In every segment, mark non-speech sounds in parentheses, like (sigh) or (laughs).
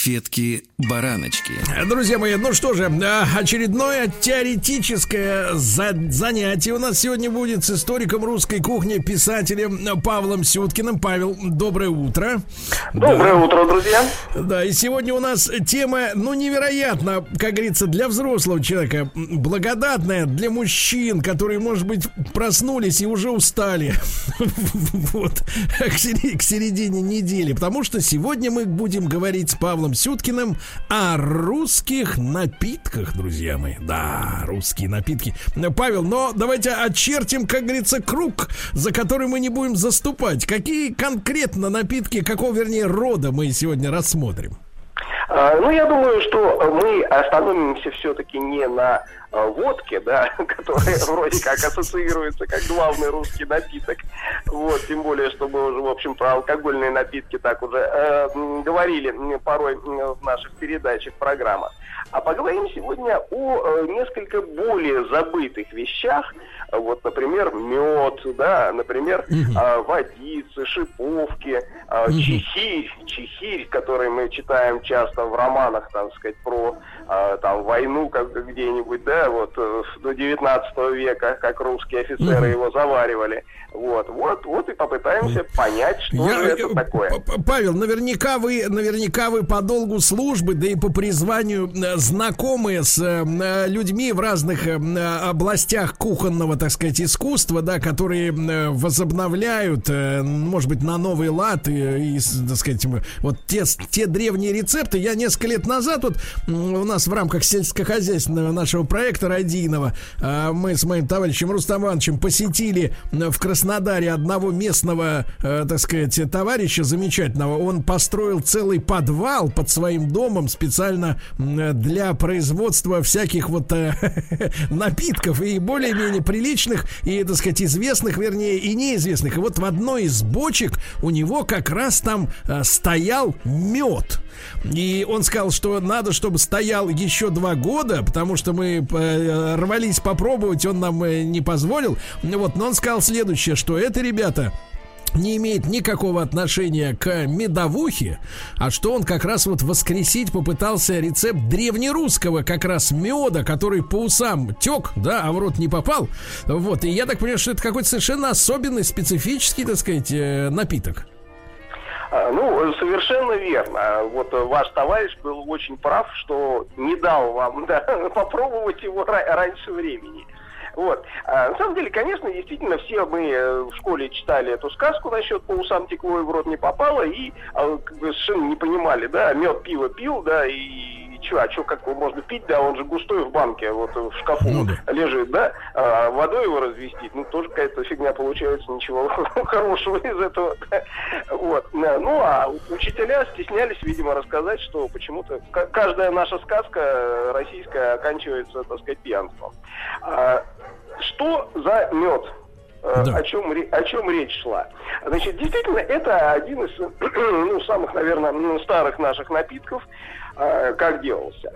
Конфетки-бараночки. Друзья мои, ну что же, а, очередное теоретическое занятие у нас сегодня будет с историком русской кухни, писателем Павлом Сюткиным. Павел, доброе утро. Доброе да. утро, друзья. Да, и сегодня у нас тема, ну, невероятно, как говорится, для взрослого человека, благодатная для мужчин, которые, может быть, проснулись и уже устали (laughs) вот к середине недели, потому что сегодня мы будем говорить с Павлом Сюткиным о русских напитках, друзья мои. Да, русские напитки. Павел, но давайте очертим, как говорится, круг, за который мы не будем заступать. Какие конкретно напитки, какого, вернее, рода мы сегодня рассмотрим? А, ну, я думаю, что мы остановимся все-таки не на водке, да, (laughs) которая вроде как ассоциируется как главный русский напиток. Вот, тем более, что мы уже, в общем, про алкогольные напитки так уже э, говорили порой в наших передачах, программах. А поговорим сегодня о э, несколько более забытых вещах. Вот, например, мед, да, например, угу. водицы, шиповки, угу. чехирь, чехирь, который мы читаем часто в романах, так сказать, про там войну как где-нибудь, да, вот э, до 19 века, как русские офицеры угу. его заваривали. Вот, вот, вот и попытаемся понять, что Я, это э, такое. Павел, наверняка вы, наверняка вы по долгу службы, да и по призванию э, знакомы с людьми в разных областях кухонного, так сказать, искусства, да, которые возобновляют, может быть, на новый лад и, и так сказать, вот те, те древние рецепты. Я несколько лет назад вот у нас в рамках сельскохозяйственного нашего проекта родийного а, мы с моим товарищем Рустам Ивановичем посетили в Краснодаре одного местного, э, так сказать, товарища замечательного. Он построил целый подвал под своим домом специально для производства всяких вот э, (laughs) напитков и более-менее приличных и, так сказать, известных, вернее, и неизвестных. И вот в одной из бочек у него как раз там э, стоял мед. И он сказал, что надо, чтобы стоял еще два года, потому что мы э, рвались попробовать, он нам э, не позволил. Вот, но он сказал следующее, что это, ребята, не имеет никакого отношения к медовухе, а что он как раз вот воскресить попытался рецепт древнерусского как раз меда, который по усам тек, да, а в рот не попал. Вот, и я так понимаю, что это какой-то совершенно особенный, специфический, так сказать, э, напиток. А, ну, совершенно верно. Вот ваш товарищ был очень прав, что не дал вам (laughs) да, попробовать его раньше времени. Вот. А, на самом деле, конечно, действительно, все мы э, в школе читали эту сказку насчет по текло и в рот не попало, и а, как бы совершенно не понимали, да, мед пиво пил, да, и что, а что, как его можно пить, да, он же густой в банке, вот в шкафу ну, да. лежит, да, а водой его развести, ну, тоже какая-то фигня получается, ничего (laughs) хорошего из этого, вот. Ну, а учителя стеснялись, видимо, рассказать, что почему-то каждая наша сказка российская оканчивается, так сказать, пьянством. А, что за мед? Э, да. о, чем, о чем речь шла. Значит, действительно, это один из (clears throat) ну, самых, наверное, ну, старых наших напитков. А, как делался?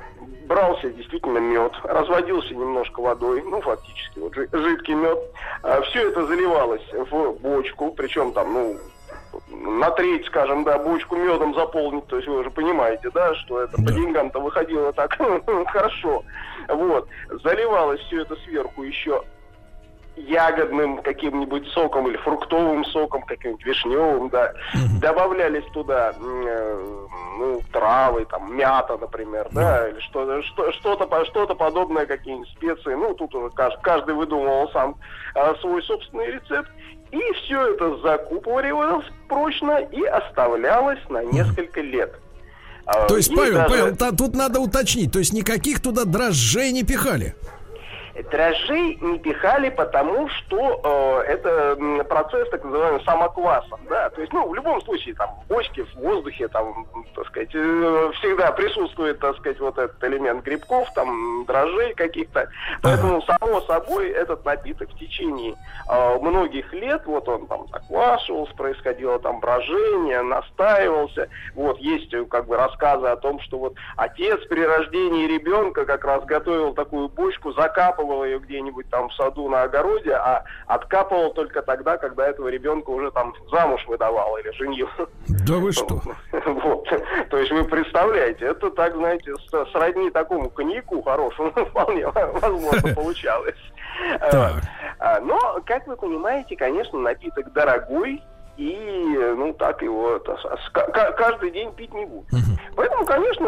Брался действительно мед, разводился немножко водой, ну, фактически, вот жидкий мед. А, все это заливалось в бочку, причем там, ну, на треть, скажем, да, бочку медом заполнить, то есть вы уже понимаете, да, что это да. по деньгам-то выходило так (laughs) хорошо. Вот. Заливалось все это сверху еще ягодным каким-нибудь соком или фруктовым соком, каким-нибудь вишневым, да. Mm-hmm. Добавлялись туда э, ну, травы, там, мята, например, mm-hmm. да, или что, что, что-то, что-то подобное, какие-нибудь специи. Ну, тут уже каждый, каждый выдумывал сам э, свой собственный рецепт. И все это закупоривалось прочно и оставлялось на несколько лет. То есть, и Павел, даже... Павел, тут надо уточнить, то есть никаких туда дрожжей не пихали? Дрожжей не пихали, потому что э, это процесс так называемый самоквасом, да, то есть, ну, в любом случае, там, в бочке, в воздухе, там, так сказать, э, всегда присутствует, так сказать, вот этот элемент грибков, там, дрожжей каких-то, поэтому, само собой, этот напиток в течение э, многих лет, вот он там заквашивался, происходило там брожение, настаивался, вот, есть, как бы, рассказы о том, что вот отец при рождении ребенка как раз готовил такую бочку, закапывал ее где-нибудь там в саду на огороде, а откапывал только тогда, когда этого ребенка уже там замуж выдавал или женил. Да вы что? (laughs) Вот. То есть вы представляете, это так, знаете, сродни такому коньяку хорошему (laughs) вполне возможно (laughs) получалось. А, но, как вы понимаете, конечно, напиток дорогой, и, ну, так его это, каждый день пить не будут. Угу. Поэтому, конечно,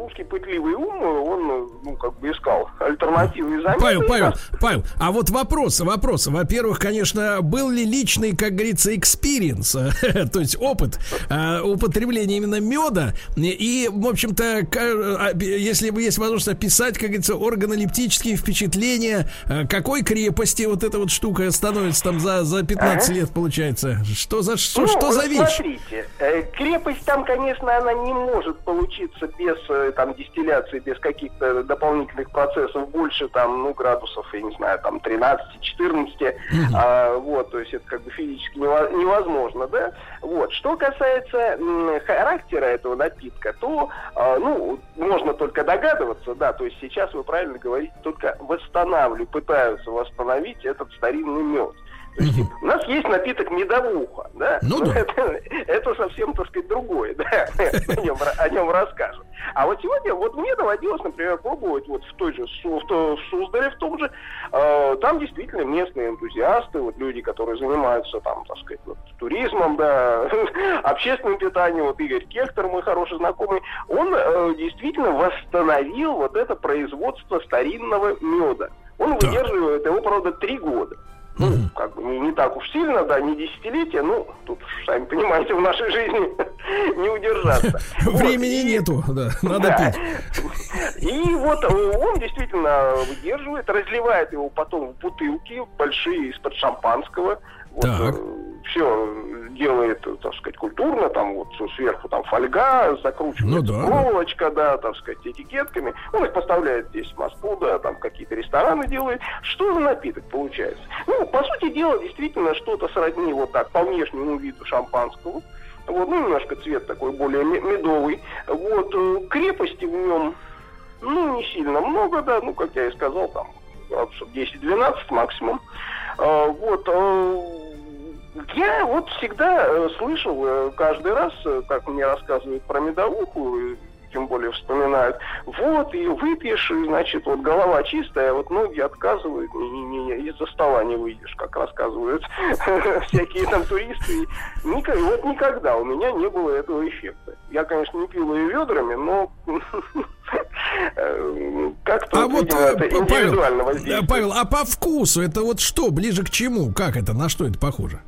русский пытливый ум, он, ну, как бы искал альтернативы замены. Павел, Павел, Павел, а вот вопрос, вопрос. Во-первых, конечно, был ли личный, как говорится, experience, (laughs) то есть опыт э, употребления именно меда, и, в общем-то, а, если бы есть возможность описать, как говорится, органолептические впечатления, какой крепости вот эта вот штука становится там за, за 15 ага. лет, получается, что за что, ну, что за вещь? Смотрите, э, крепость там, конечно, она не может получиться без э, там дистилляции, без каких-то дополнительных процессов больше там, ну, градусов, я не знаю, там 13-14, mm а, вот, то есть это как бы физически невозможно, да? Вот. Что касается характера этого напитка, то, а, ну, можно только догадываться, да, то есть сейчас вы правильно говорите, только восстанавливают, пытаются восстановить этот старинный мед. То у нас есть напиток медовуха, да? Ну, да. (laughs) Это, это совсем, так сказать, другое, да? (laughs) о, нем, о нем расскажем. А вот сегодня, вот мне доводилось, например, пробовать вот в той же, в, в Суздале, в том же, э, там действительно местные энтузиасты, вот люди, которые занимаются там, так сказать, вот, туризмом, да, (laughs) общественным питанием, вот Игорь Кехтер, мой хороший знакомый, он э, действительно восстановил вот это производство старинного меда. Он выдерживает его, правда, три года. Ну, как бы не, не так уж сильно, да, не десятилетия, ну, тут, сами понимаете, в нашей жизни (laughs) не удержаться. (laughs) Времени нету, да, (laughs) надо пить. И вот э, он действительно выдерживает, разливает его потом в бутылки большие из-под шампанского. Вот, так. Э, все делает, так сказать, культурно, там вот сверху там фольга, закручивается ну, да, проволочка, да. да, так сказать, этикетками. Он их поставляет здесь в Москву, да, там какие-то рестораны делает. Что за напиток получается? Ну, по сути дела, действительно, что-то сродни вот так по внешнему виду шампанского. Вот, ну, немножко цвет такой более медовый. Вот, э, крепости в нем, ну, не сильно много, да, ну, как я и сказал, там, 10-12 максимум. А, вот, э, я вот всегда э, слышал э, каждый раз, э, как мне рассказывают про медовуху, тем более вспоминают, вот, и выпьешь, и, значит, вот голова чистая, а вот ноги отказывают, не, не, не, из-за стола не выйдешь, как рассказывают (laughs) всякие там туристы. Ник- вот никогда у меня не было этого эффекта. Я, конечно, не пил ее ведрами, но (laughs) как-то, а вот, это Павел, Павел, а по вкусу это вот что, ближе к чему? Как это, на что это похоже?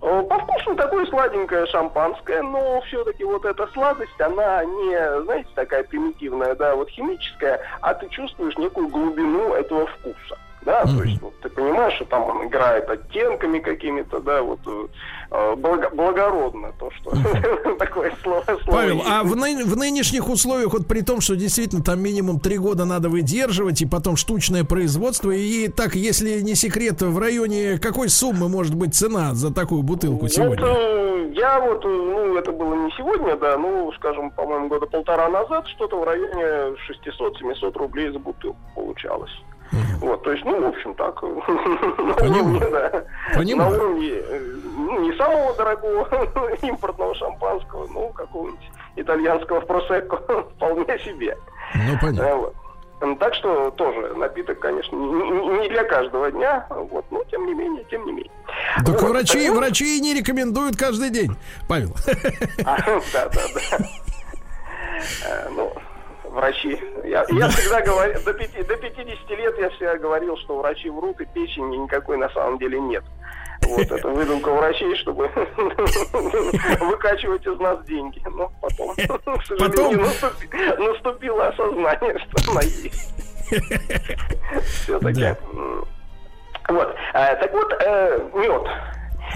Э, по вкусу такое сладенькое шампанское, но все-таки вот эта сладость, она не, знаете, такая примитивная, да, вот химическая, а ты чувствуешь некую глубину этого вкуса да, mm-hmm. то есть вот, ты понимаешь, что там он играет оттенками какими-то, да, вот э, благо, благородно то, что (laughs) такое слово. Павел, а в, ны- в нынешних условиях, вот при том, что действительно там минимум три года надо выдерживать, и потом штучное производство, и так, если не секрет, в районе какой суммы может быть цена за такую бутылку сегодня? Вот, э, я вот, э, ну, это было не сегодня, да, ну, скажем, по-моему, года полтора назад, что-то в районе 600-700 рублей за бутылку получалось. Вот, то есть, ну, в общем, так, (laughs) на уровне, да, на уровне, ну, не самого дорогого (laughs) импортного шампанского, но какого-нибудь итальянского просекко (laughs) вполне себе. Ну, понятно. Вот. Так что тоже напиток, конечно, не для каждого дня, вот, но тем не менее, тем не менее. Так вот, врачи, так, врачи не рекомендуют каждый день, Павел. А, да, да, да. Э, ну, врачи. Я, я всегда говорю, до, 5, до 50 лет я всегда говорил, что врачи врут, и печени никакой на самом деле нет. Вот, это выдумка врачей, чтобы (laughs) выкачивать из нас деньги. Но потом, к сожалению, потом... наступило осознание, что она есть. (laughs) Все-таки. Вот. А, так вот, э, мед.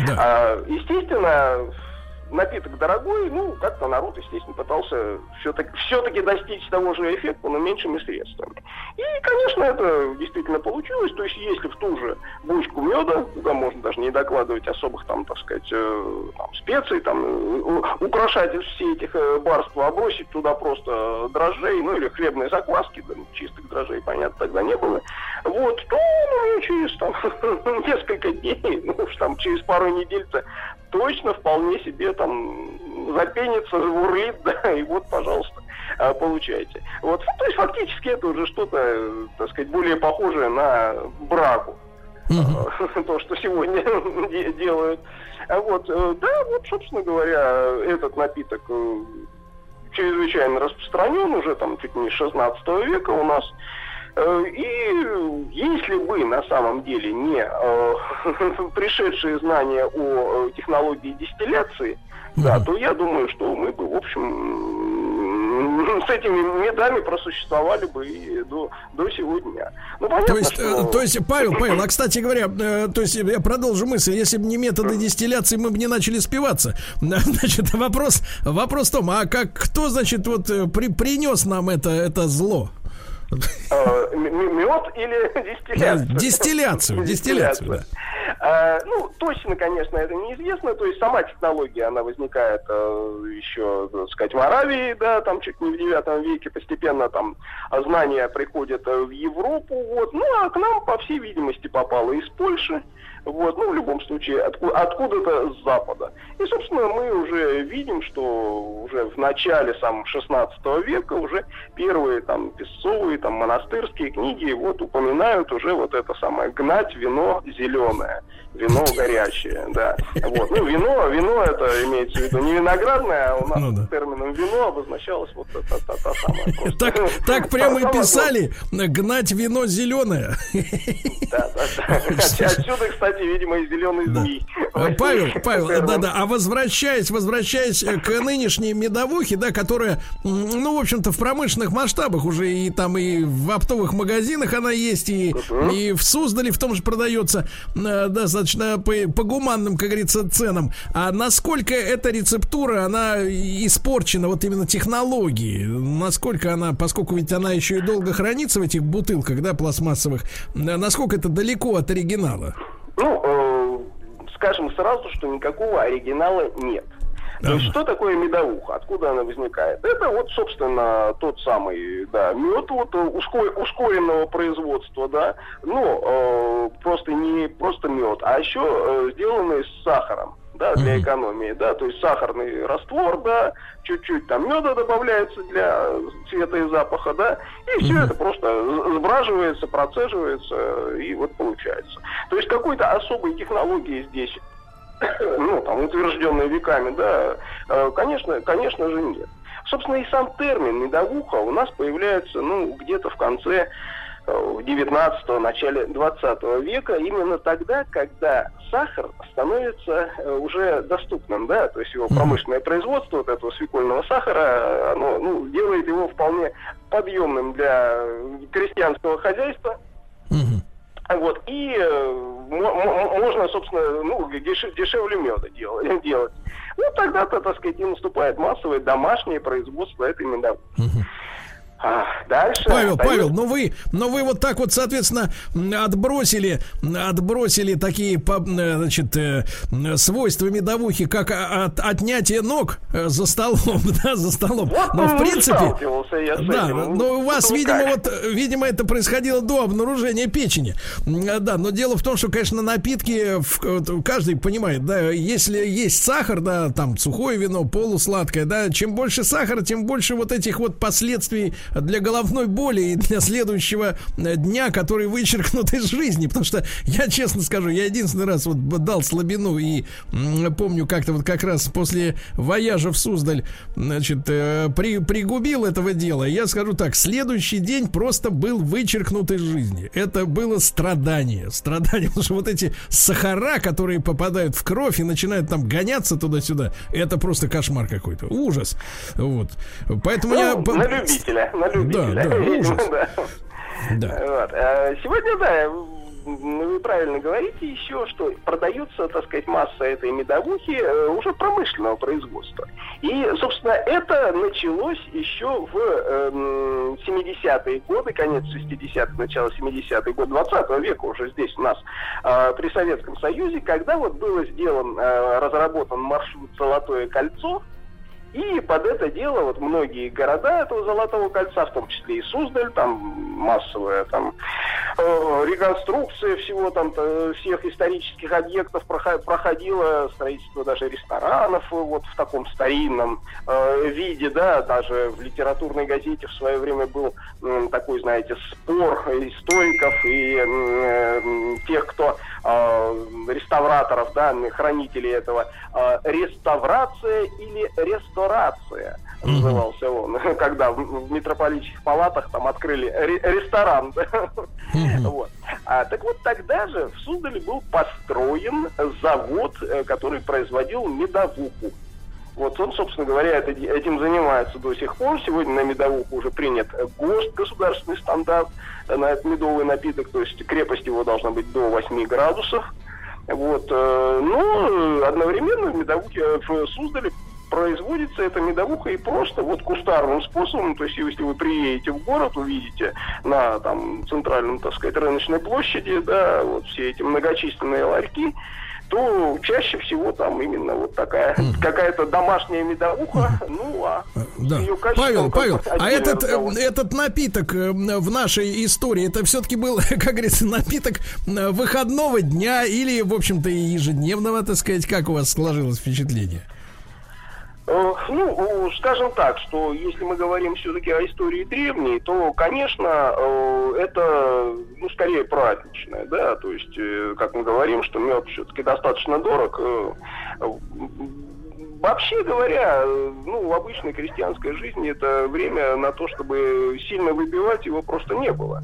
Да. А, естественно, напиток дорогой, ну, как-то народ, естественно, пытался все-таки все достичь того же эффекта, но меньшими средствами. И, конечно, это действительно получилось. То есть, если в ту же бочку меда, куда можно даже не докладывать особых там, так сказать, э, там, специй, там, украшать все этих э, а бросить туда просто дрожжей, ну, или хлебные закваски, да, ну, чистых дрожжей, понятно, тогда не было. Вот, то ну, через там (laughs) несколько дней, ну, уж там через пару недель-то точно вполне себе там запенится, бурлит, (laughs) да, и вот, пожалуйста, а, получайте. Вот, ну, то есть фактически это уже что-то, так сказать, более похожее на брагу. Uh-huh. (laughs) То, что сегодня (laughs) делают. А вот, э, да, вот, собственно говоря, этот напиток э, чрезвычайно распространен уже там чуть не с 16 века у нас. Э, и если бы на самом деле не э, (laughs) пришедшие знания о технологии дистилляции, да, то я думаю, что мы бы, в общем, (laughs) с этими медами просуществовали бы и до, до сегодня. Ну, понятно, то, есть, что... Э, то есть, Павел, Павел, а (laughs) кстати говоря, то есть я продолжу мысль, если бы не методы дистилляции, мы бы не начали спиваться. Значит, вопрос, вопрос в том, а как кто, значит, вот при, принес нам это, это зло? Э, мед или (laughs) дистилляцию? Дистилляцию, дистилляцию, да. А, ну, точно, конечно, это неизвестно. То есть сама технология, она возникает э, еще, так сказать, в Аравии, да, там чуть не в девятом веке постепенно там знания приходят в Европу, вот. Ну, а к нам, по всей видимости, попало из Польши. Вот, ну, в любом случае, откуда, откуда-то с запада. И, собственно, мы уже видим, что уже в начале сам 16 века уже первые там песцовые, там монастырские книги вот упоминают уже вот это самое гнать вино зеленое вино горячее, да. Вот. Ну, вино, вино это имеется в виду не виноградное, а у нас ну, да. термином вино обозначалось вот это та, та, самая. Так, так прямо и писали, гнать вино зеленое. Да, да, да. Отсюда, кстати, видимо, и зеленый змей. Павел, Павел, да-да, а возвращаясь, возвращаясь к нынешней медовухе, да, которая, ну, в общем-то, в промышленных масштабах уже и там и в оптовых магазинах она есть, и, и в Суздале в том же продается, э, достаточно по, по гуманным, как говорится, ценам. А насколько эта рецептура, она испорчена, вот именно технологии, насколько она, поскольку ведь она еще и долго хранится в этих бутылках, да, пластмассовых, насколько это далеко от оригинала? Ну, э, скажем сразу, что никакого оригинала нет. То есть, что такое медовуха? Откуда она возникает? Это вот, собственно, тот самый, да, мед вот ускор, ускоренного производства, да, ну, э, просто не просто мед, а еще э, сделанный с сахаром да, для экономии, да, то есть сахарный раствор, да, чуть-чуть там меда добавляется для цвета и запаха, да, и все это просто сбраживается, процеживается, и вот получается. То есть какой-то особой технологии здесь (coughs) ну, там, утвержденные веками, да, э, конечно, конечно же нет. Собственно, и сам термин медовуха у нас появляется, ну, где-то в конце 19-го, э, начале 20 века, именно тогда, когда сахар становится э, уже доступным, да, то есть его промышленное производство вот этого свекольного сахара, оно, ну, делает его вполне подъемным для крестьянского хозяйства. Вот, и можно, собственно, ну, деш, дешевле меда (laughs) делать. Ну, тогда-то, так сказать, и наступает массовое домашнее производство этой медовухи. Угу. А, дальше. Павел, остается... Павел, ну вы, ну вы вот так вот, соответственно, отбросили, отбросили такие, значит, э, свойства медовухи, как от, отнятие ног э, за столом, (laughs) да, за столом. Вот но в принципе, да, но у вас, видимо, вот, видимо, это происходило до обнаружения печени. Да, но дело в том, что, конечно, напитки, каждый понимает, да, если есть сахар, да, там сухое вино, полусладкое, да, чем больше сахара, тем больше вот этих вот последствий для головной боли и для следующего э, дня, который вычеркнут из жизни. Потому что я честно скажу, я единственный раз вот дал слабину и помню как-то вот как раз после вояжа в Суздаль, значит, э, при, пригубил этого дела. Я скажу так, следующий день просто был вычеркнут из жизни. Это было страдание. Страдание, потому что вот эти сахара, которые попадают в кровь и начинают там гоняться туда-сюда, это просто кошмар какой-то. Ужас. Вот. Поэтому ну, я... На любителя на любителя. Да, да, (laughs) ужас. Да. Вот. А сегодня, да, вы правильно говорите еще, что продаются, так сказать, масса этой медовухи э, уже промышленного производства. И, собственно, это началось еще в э, эм, 70-е годы, конец 60-х, начало 70-х год 20 века уже здесь у нас, э, при Советском Союзе, когда вот было сделан, э, разработан маршрут «Золотое кольцо», и под это дело вот многие города этого Золотого кольца, в том числе и Суздаль, там массовая там э, реконструкция всего там всех исторических объектов проходило строительство даже ресторанов вот в таком старинном э, виде, да, даже в литературной газете в свое время был э, такой, знаете, спор историков и э, тех, кто э, реставраторов, да, хранителей этого, э, реставрация или ресторация назывался он, (laughs) когда в, митрополитских палатах там открыли ре- ресторан. вот. а, так вот тогда же в Суздале был построен завод, э, который производил медовуху. Вот он, собственно говоря, это, этим занимается до сих пор. Сегодня на медовуху уже принят ГОСТ, государственный стандарт на этот медовый напиток, то есть крепость его должна быть до 8 градусов. Вот. Э, но одновременно в медовухе в Суздале производится эта медовуха и просто вот кустарным способом, то есть если вы приедете в город, увидите на там центральном, так сказать, рыночной площади, да, вот все эти многочисленные ларьки, то чаще всего там именно вот такая mm. какая-то домашняя медовуха, mm. ну а да. ее Павел, Павел, а этот разговор. этот напиток э, в нашей истории это все-таки был, (laughs) как говорится, напиток э, выходного дня или, в общем-то, ежедневного, так сказать, как у вас сложилось впечатление? Э, ну, скажем так, что если мы говорим все-таки о истории древней, то, конечно, э, это, ну, скорее праздничное, да, то есть, э, как мы говорим, что мед все-таки достаточно дорог. Вообще говоря, ну, в обычной крестьянской жизни это время на то, чтобы сильно выпивать, его просто не было.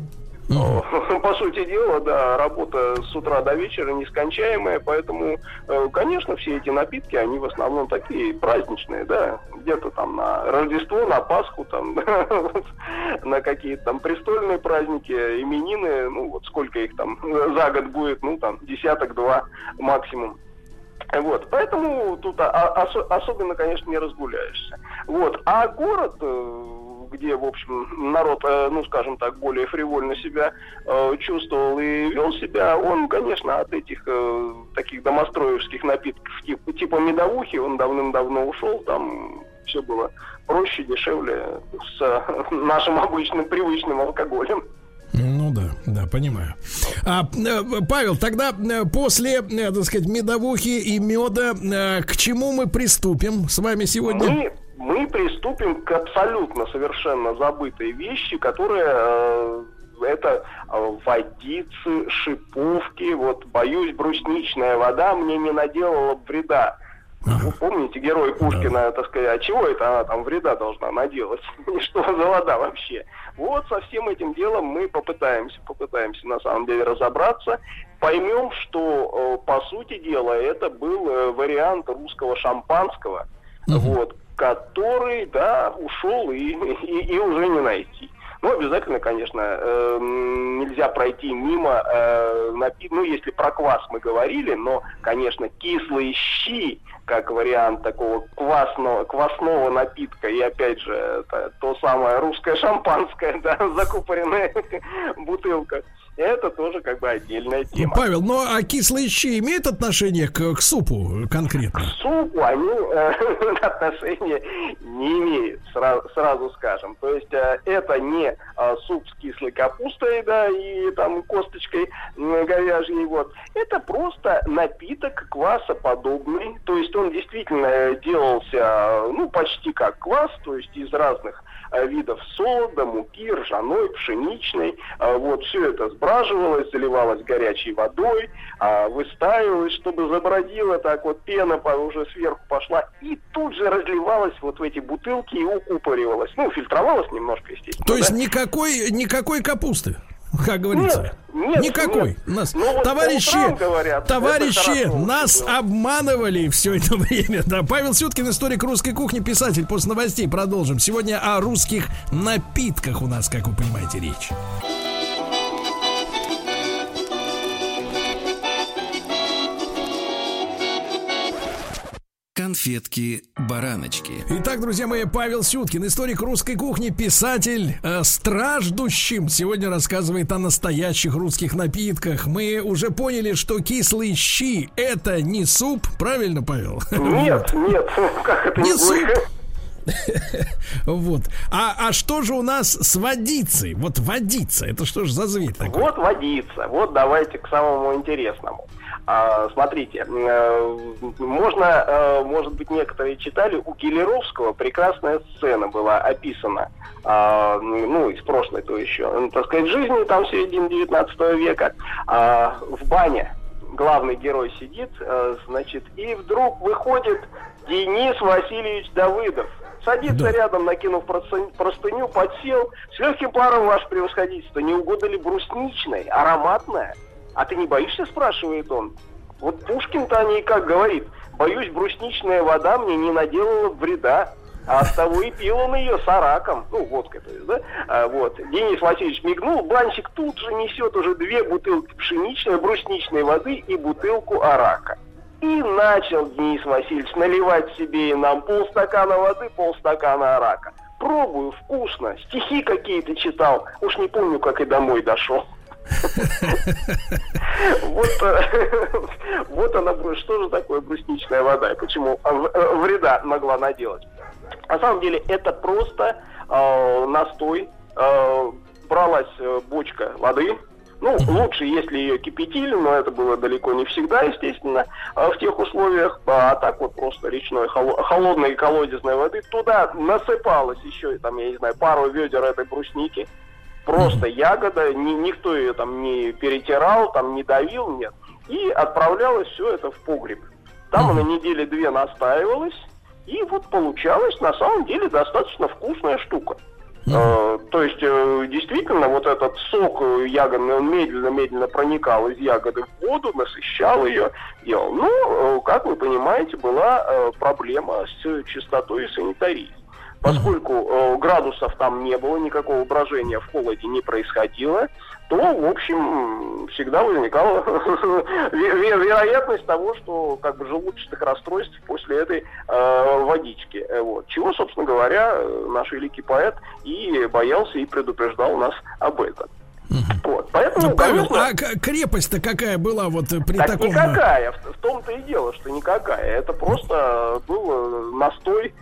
(laughs) По сути дела, да, работа с утра до вечера нескончаемая, поэтому, э, конечно, все эти напитки, они в основном такие праздничные, да, где-то там на Рождество, на Пасху, там, (laughs) на какие-то там престольные праздники, именины, ну, вот сколько их там (laughs) за год будет, ну, там, десяток-два максимум. Вот, поэтому тут особенно, конечно, не разгуляешься. Вот, а город э, где, в общем, народ, э, ну, скажем так, более фривольно себя э, чувствовал и вел себя, он, конечно, от этих э, таких домостроевских напитков типа, типа медовухи, он давным-давно ушел, там все было проще, дешевле с нашим обычным привычным алкоголем. Ну да, да, понимаю. А, Павел, тогда после, так сказать, медовухи и меда к чему мы приступим с вами сегодня? Мы мы приступим к абсолютно совершенно забытой вещи, которая э, это э, водицы, шиповки. Вот, боюсь, брусничная вода мне не наделала вреда. Вы помните, герой Пушкина, так сказать, а чего это она там вреда должна наделать? (laughs) Что за вода вообще? Вот со всем этим делом мы попытаемся, попытаемся на самом деле разобраться, поймем, что э, по сути дела это был вариант русского шампанского, угу. вот, который, да, ушел и, и, и уже не найти. Ну, обязательно, конечно, э, нельзя пройти мимо, э, напи- ну, если про квас мы говорили, но, конечно, кислые щи, как вариант такого квасного, квасного напитка, и, опять же, это то самое русское шампанское, (laughs) да, закупоренная (laughs) бутылка это тоже как бы отдельная тема. Павел, ну а кислые щи имеют отношение к, к супу конкретно? К супу они э, (laughs) отношения не имеют, сразу, сразу скажем. То есть э, это не э, суп с кислой капустой, да, и там косточкой э, говяжьей, вот. Это просто напиток квасоподобный. То есть он действительно делался, ну, почти как квас, то есть из разных видов солода, муки, ржаной, пшеничной. Э, вот все это сбраживалось, заливалось горячей водой, а, выстаивалось, чтобы забродила так вот пена уже сверху пошла, и тут же разливалась вот в эти бутылки и укупоривалась. Ну, фильтровалась немножко, естественно. То есть да? никакой, никакой капусты? Как говорится. Нет, нет, Никакой. Нет. Нас, ну, вот товарищи, говорят, товарищи, нас обманывали все это (laughs) время. Да, Павел Сюткин, историк русской кухни, писатель. После новостей продолжим. Сегодня о русских напитках у нас, как вы понимаете, речь. Конфетки-бараночки. Итак, друзья мои, Павел Сюткин, историк русской кухни, писатель, э, страждущим, сегодня рассказывает о настоящих русских напитках. Мы уже поняли, что кислые щи – это не суп, правильно, Павел? Нет, нет, (laughs) как это Не не суп. (laughs) Вот. А, а что же у нас с водицей? Вот водица, это что же за зверь такой? Вот водица. Вот давайте к самому интересному. А, смотрите, э, можно, э, может быть, некоторые читали, у Гелеровского прекрасная сцена была описана, а, ну, из прошлой, то еще, ну, так сказать, жизни, там, середины 19 века, а, в бане главный герой сидит, э, значит, и вдруг выходит Денис Васильевич Давыдов. Садится Да. рядом, накинув простыню, простыню, подсел. С легким паром, ваше превосходительство, не угодно ли брусничной, ароматная? А ты не боишься, спрашивает он. Вот Пушкин-то о ней как говорит. Боюсь, брусничная вода мне не наделала вреда. А от того и пил он ее с араком. Ну, водкой, то есть, да? А, вот. Денис Васильевич мигнул, банщик тут же несет уже две бутылки пшеничной, брусничной воды и бутылку арака. И начал Денис Васильевич наливать себе и нам полстакана воды, полстакана арака. Пробую, вкусно. Стихи какие-то читал. Уж не помню, как и домой дошел. Вот, э, (laughs) вот она, что же такое брусничная вода и почему вреда могла наделать. На самом деле это просто э, настой, э, бралась э, бочка воды, ну, лучше, если ее кипятили, но это было далеко не всегда, естественно, э, в тех условиях. А так вот просто речной холо- холодной колодезной воды. Туда насыпалось еще, там, я не знаю, пару ведер этой брусники. Просто ягода, ни- никто ее там не перетирал, там не давил, нет. И отправлялось все это в погреб. Там она недели две настаивалась, и вот получалась на самом деле достаточно вкусная штука. Э, То есть, э, действительно, вот этот сок э, ягодный, он медленно-медленно проникал из ягоды в воду, насыщал ее, делал. Ну, э, как вы понимаете, была проблема с чистотой и санитарией. Поскольку э, градусов там не было, никакого брожения в холоде не происходило, то, в общем, всегда возникала (laughs) ве- ве- вероятность того, что как бы желудочных расстройств после этой э, водички. Э, Вот. Чего, собственно говоря, наш великий поэт и боялся и предупреждал нас об этом. Вот. Поэтому, Ну, Павел, конечно, а крепость-то какая была вот э, при так таком... никакая. В, в том-то и дело, что никакая. Это просто был настой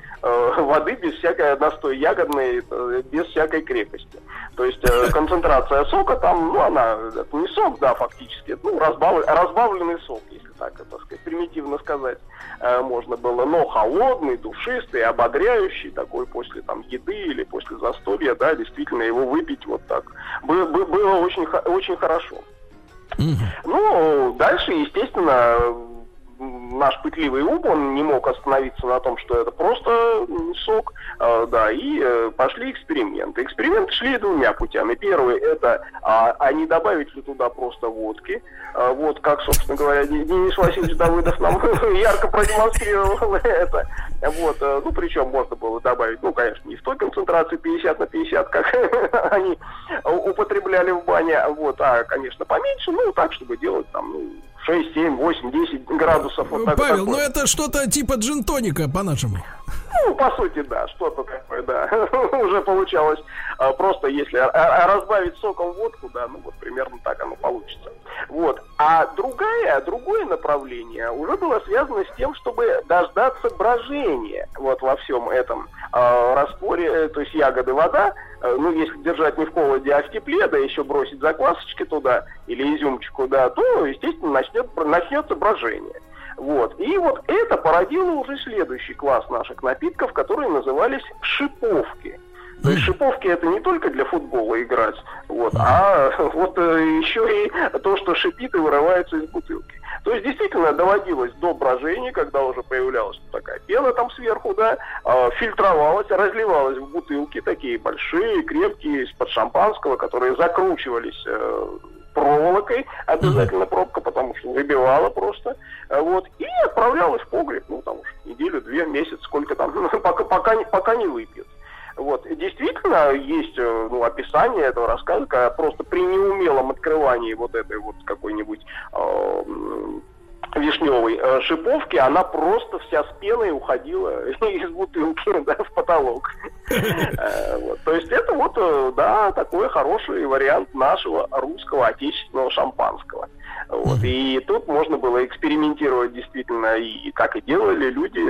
воды без всякой настой ягодный, э, без всякой крепости. То есть э, (laughs) концентрация сока там, ну, она это не сок, да, фактически, ну, разбав- разбавленный сок, если так, э, так сказать, примитивно сказать э, можно было, но холодный, душистый, ободряющий, такой после там еды или после застолья, да, действительно его выпить вот так бы- бы- было очень, очень хорошо. Ну, дальше, естественно, наш пытливый ум, он не мог остановиться на том, что это просто сок, э, да, и э, пошли эксперименты. Эксперименты шли двумя путями. Первый, это, а, а не добавить ли туда просто водки, А, вот как, собственно говоря, Де- Денис Васильевич Давыдов нам (laughs) ярко продемонстрировал это. Вот, э, ну, причем можно было добавить, ну, конечно, не в той концентрации 50 на 50, как (laughs) они употребляли в бане, вот, а, конечно, поменьше, ну, так, чтобы делать там, ну, 6, 7, 8, 10 градусов. Вот так, Павел, такое. ну это что-то типа джин-тоника по-нашему. Ну, по сути, да, что-то такое, да. (laughs) Уже получалось а, просто, если а- а разбавить соком водку, да, ну вот примерно так оно получится. Вот. А другая, другое направление уже было связано с тем, чтобы дождаться брожения вот во всем этом а, растворе, э, то есть ягоды, вода, э, ну, если держать не в холоде, а в тепле, да еще бросить заквасочки туда или изюмчику, да, то, естественно, начнет, начнется брожение. Вот. И вот это породило уже следующий класс наших напитков, которые назывались шиповки. То есть шиповки это не только для футбола играть, вот, а (laughs) вот э, еще и то, что шипит и вырывается из бутылки. То есть действительно доводилось до брожения, когда уже появлялась такая пена там сверху, да, э, фильтровалась, разливалась в бутылки, такие большие, крепкие, из-под шампанского, которые закручивались э, проволокой, обязательно пробка, потому что выбивала просто, э, вот, и отправлялась в погреб, ну, там уж неделю, две, месяц, сколько там, (laughs) пока, пока, не- пока не выпьет. Вот. И Действительно, есть э, ну, описание этого рассказа, когда просто при неумелом открывании вот этой вот какой-нибудь э, вишневой э, шиповки, она просто вся с пеной уходила (laughs) из бутылки да, в потолок. (laughs) Э, вот. То есть это вот, да, такой хороший вариант нашего русского отечественного шампанского. Вот. И тут можно было экспериментировать действительно, и как и делали люди,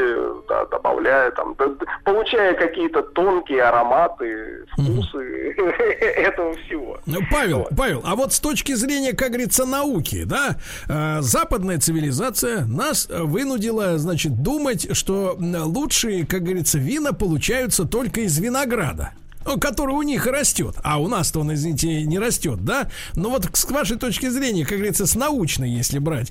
да, добавляя там, да, получая какие-то тонкие ароматы, вкусы (laughs) этого всего. Ну, Павел, вот. Павел, а вот с точки зрения, как говорится, науки, да, э, западная цивилизация нас вынудила, значит, думать, что лучшие, как говорится, вина получаются только из винограда который у них растет, а у нас-то он, извините, не растет, да? Но вот с вашей точки зрения, как говорится, с научной, если брать,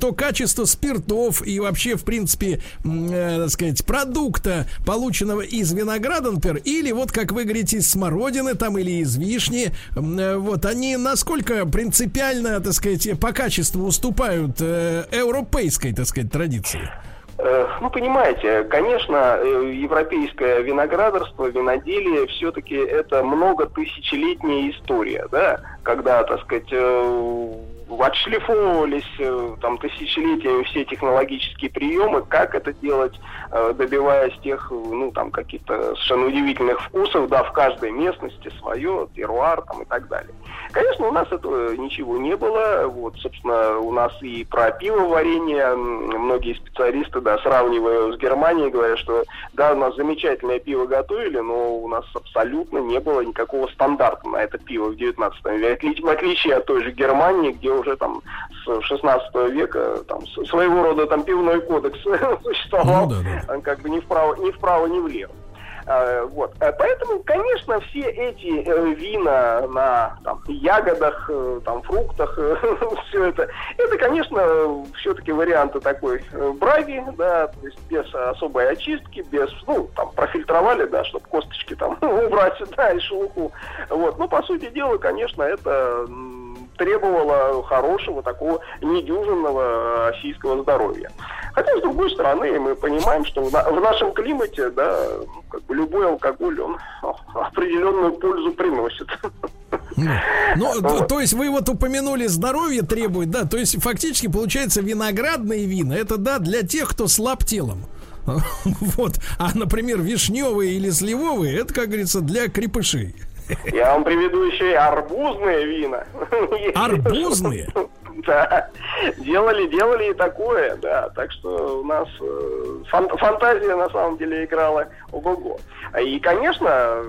то качество спиртов и вообще, в принципе, э, так сказать, продукта, полученного из винограда, например, или вот, как вы говорите, из смородины там или из вишни, э, вот, они насколько принципиально, так сказать, по качеству уступают э, европейской, так сказать, традиции? Э, ну, понимаете, конечно, э, европейское виноградарство, виноделие все-таки это многотысячелетняя история, да, когда, так сказать, э, отшлифовывались там тысячелетиями все технологические приемы, как это делать, добиваясь тех, ну, там, каких-то совершенно удивительных вкусов, да, в каждой местности свое, теруар там и так далее. Конечно, у нас этого ничего не было. Вот, собственно, у нас и про пивоварение многие специалисты, да, сравнивая с Германией, говорят, что да, у нас замечательное пиво готовили, но у нас абсолютно не было никакого стандарта на это пиво в 19 веке. В отличие от той же Германии, где уже там с 16 века там своего рода там пивной кодекс (laughs) существовал, ну, да, да. как бы ни вправо, ни вправо, ни влево. Э, вот. Э, поэтому, конечно, все эти э, вина на там, ягодах, там, фруктах, (laughs) все это, это, конечно, все-таки варианты такой браги, да, то есть без особой очистки, без, ну, там, профильтровали, да, чтобы косточки там (laughs) убрать, да, и шелуху. Вот. Но, по сути дела, конечно, это требовало хорошего такого недюжинного российского здоровья. Хотя, с другой стороны, мы понимаем, что в, в нашем климате, да, ну, как бы любой алкоголь, он определенную пользу приносит. Ну, ну вот. то есть вы вот упомянули здоровье требует, да, то есть фактически получается виноградные вина, это да, для тех, кто слаб телом. (laughs) Вот. А, например, вишневые или сливовые, это, как говорится, для крепышей. Я вам приведу еще и арбузные вина. (laughs) Арбузные? (laughs) Да, делали, делали и такое, да. Так что у нас э, фан- фантазия на самом деле играла ого-го. И, конечно,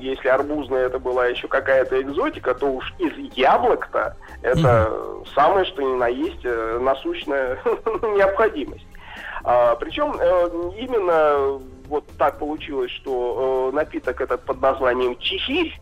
если арбузная это была еще какая-то экзотика, то уж из яблок-то это mm-hmm. самое, что ни на есть, э, насущная (laughs) необходимость. А, причем э, именно вот так получилось, что э, напиток этот под названием чихирь,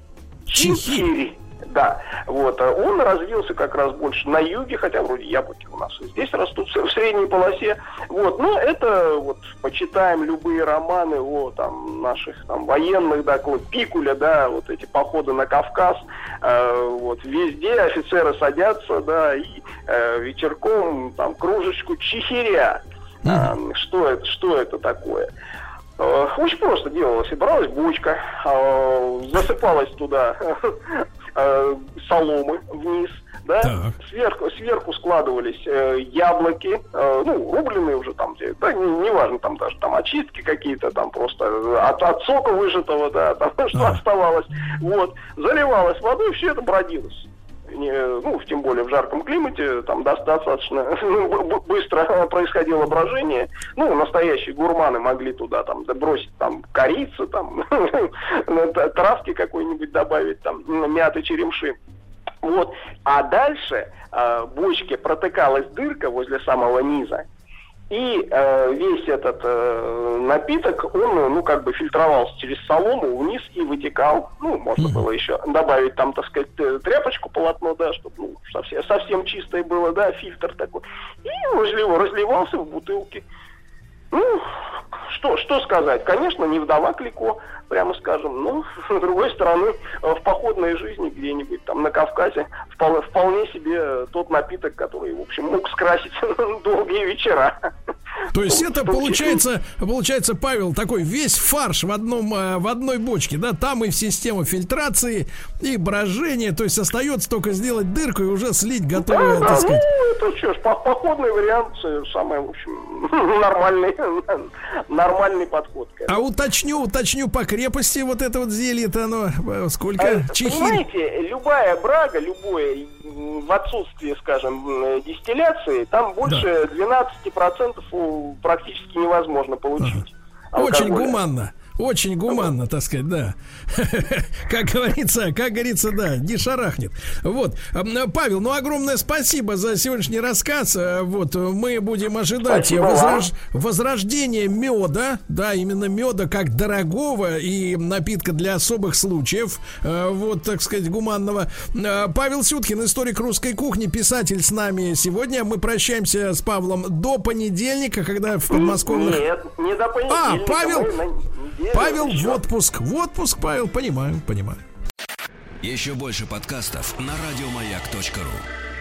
чихирь, да, вот, э, он развился как раз больше на юге, хотя вроде яблоки у нас здесь растут в средней полосе, вот, но это, вот, почитаем любые романы о, там, наших, там, военных, да, Пикуля, да, вот эти походы на Кавказ, э, вот, везде офицеры садятся, да, и э, вечерком, там, кружечку чихиря, mm-hmm. что это, что это такое? Э, очень просто делалось. И бралась бочка, э, засыпалась туда (laughs) э, соломы вниз, да, сверху, сверху складывались яблоки, ну, рубленые уже там, да, неважно, не там даже там очистки какие-то, там просто от, от сока выжатого, да, (laughs) там что оставалось, вот, заливалось водой, все это бродилось ну, тем более в жарком климате, там достаточно (laughs) быстро происходило брожение. Ну, настоящие гурманы могли туда там бросить там корицу, там (laughs) травки какой-нибудь добавить, там мяты, черемши. Вот. А дальше э, бочке протыкалась дырка возле самого низа, и э, весь этот э, напиток, он, ну, как бы фильтровался через солому вниз и вытекал. Ну, можно mm-hmm. было еще добавить там, так сказать, тряпочку, полотно, да, чтобы ну, совсем, совсем чистое было, да, фильтр такой. И разлив, разливался в бутылки. Ну, что, что сказать? Конечно, не вдова Клико, прямо скажем, но, (laughs) с другой стороны, в походной жизни где-нибудь там на Кавказе вполне, вполне себе тот напиток, который, в общем, мог скрасить (laughs) долгие вечера. То есть это получается, получается, Павел, такой весь фарш в одном э, в одной бочке, да, там и в систему фильтрации, и брожения, то есть остается только сделать дырку и уже слить готовое, да, так сказать. Ну, это что ж, походный вариант, э, самый, в общем, (laughs) нормальный, нормальный подход. Конечно. А уточню, уточню по крепости вот это вот зелье-то оно э, сколько? А, Чехи... Понимаете, любая брага, любое в отсутствии, скажем, дистилляции, там больше да. 12% практически невозможно получить. Ага. Очень гуманно. Очень гуманно, так сказать, да. (laughs) Как говорится, как говорится, да, не шарахнет. Вот, Павел, ну огромное спасибо за сегодняшний рассказ. Э, вот, мы будем ожидать возрож... возрождения меда, да, именно меда как дорогого и напитка для особых случаев, э, вот, так сказать, гуманного. Э, Павел Сюткин, историк русской кухни, писатель с нами сегодня. Мы прощаемся с Павлом до понедельника, когда в подмосковных... Нет, не до понедельника. А, Павел... Павел в отпуск. В отпуск, Павел, понимаю, понимаю. Еще больше подкастов на радиомаяк.ру